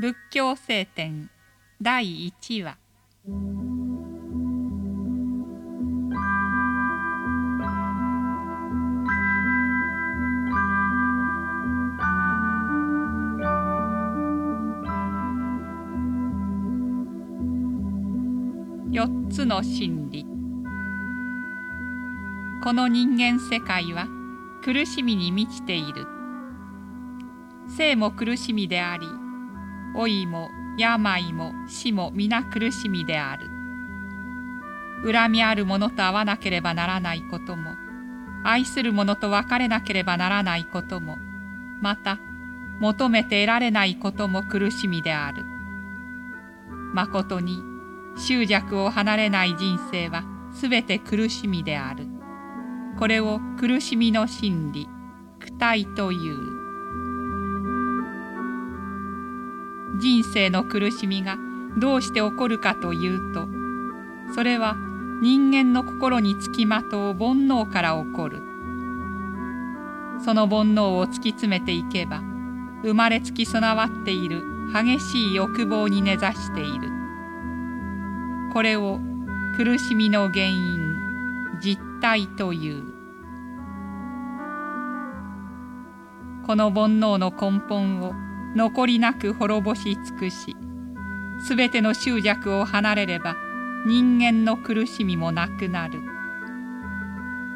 仏教聖典第一話。四つの真理。この人間世界は苦しみに満ちている。生も苦しみであり老いも病も死も皆苦しみである。恨みある者と会わなければならないことも愛する者と別れなければならないこともまた求めて得られないことも苦しみである。まことに執着を離れない人生はすべて苦しみである。これを苦しみの真理苦体という。人生の苦しみがどうして起こるかというとそれは人間の心につきまとう煩悩から起こる。その煩悩を突き詰めていけば生まれつき備わっている激しい欲望に根ざしている。これを苦しみの原因実体という。この煩悩の根本を残りなく滅ぼし尽くしすべての執着を離れれば人間の苦しみもなくなる。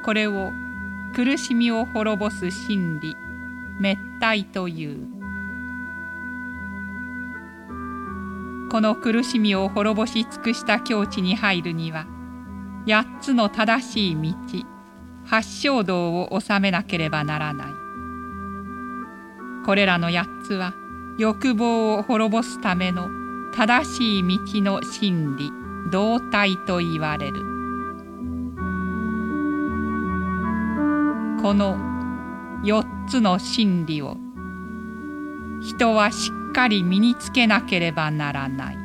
これを苦しみを滅ぼす真理滅体という。この苦しみを滅ぼし尽くした境地に入るには八つの正しい道八正道を治めなければならない。これらの八つは欲望を滅ぼすための正しい道の真理道体と言われる。この四つの真理を人はしっかり身につけなければならない。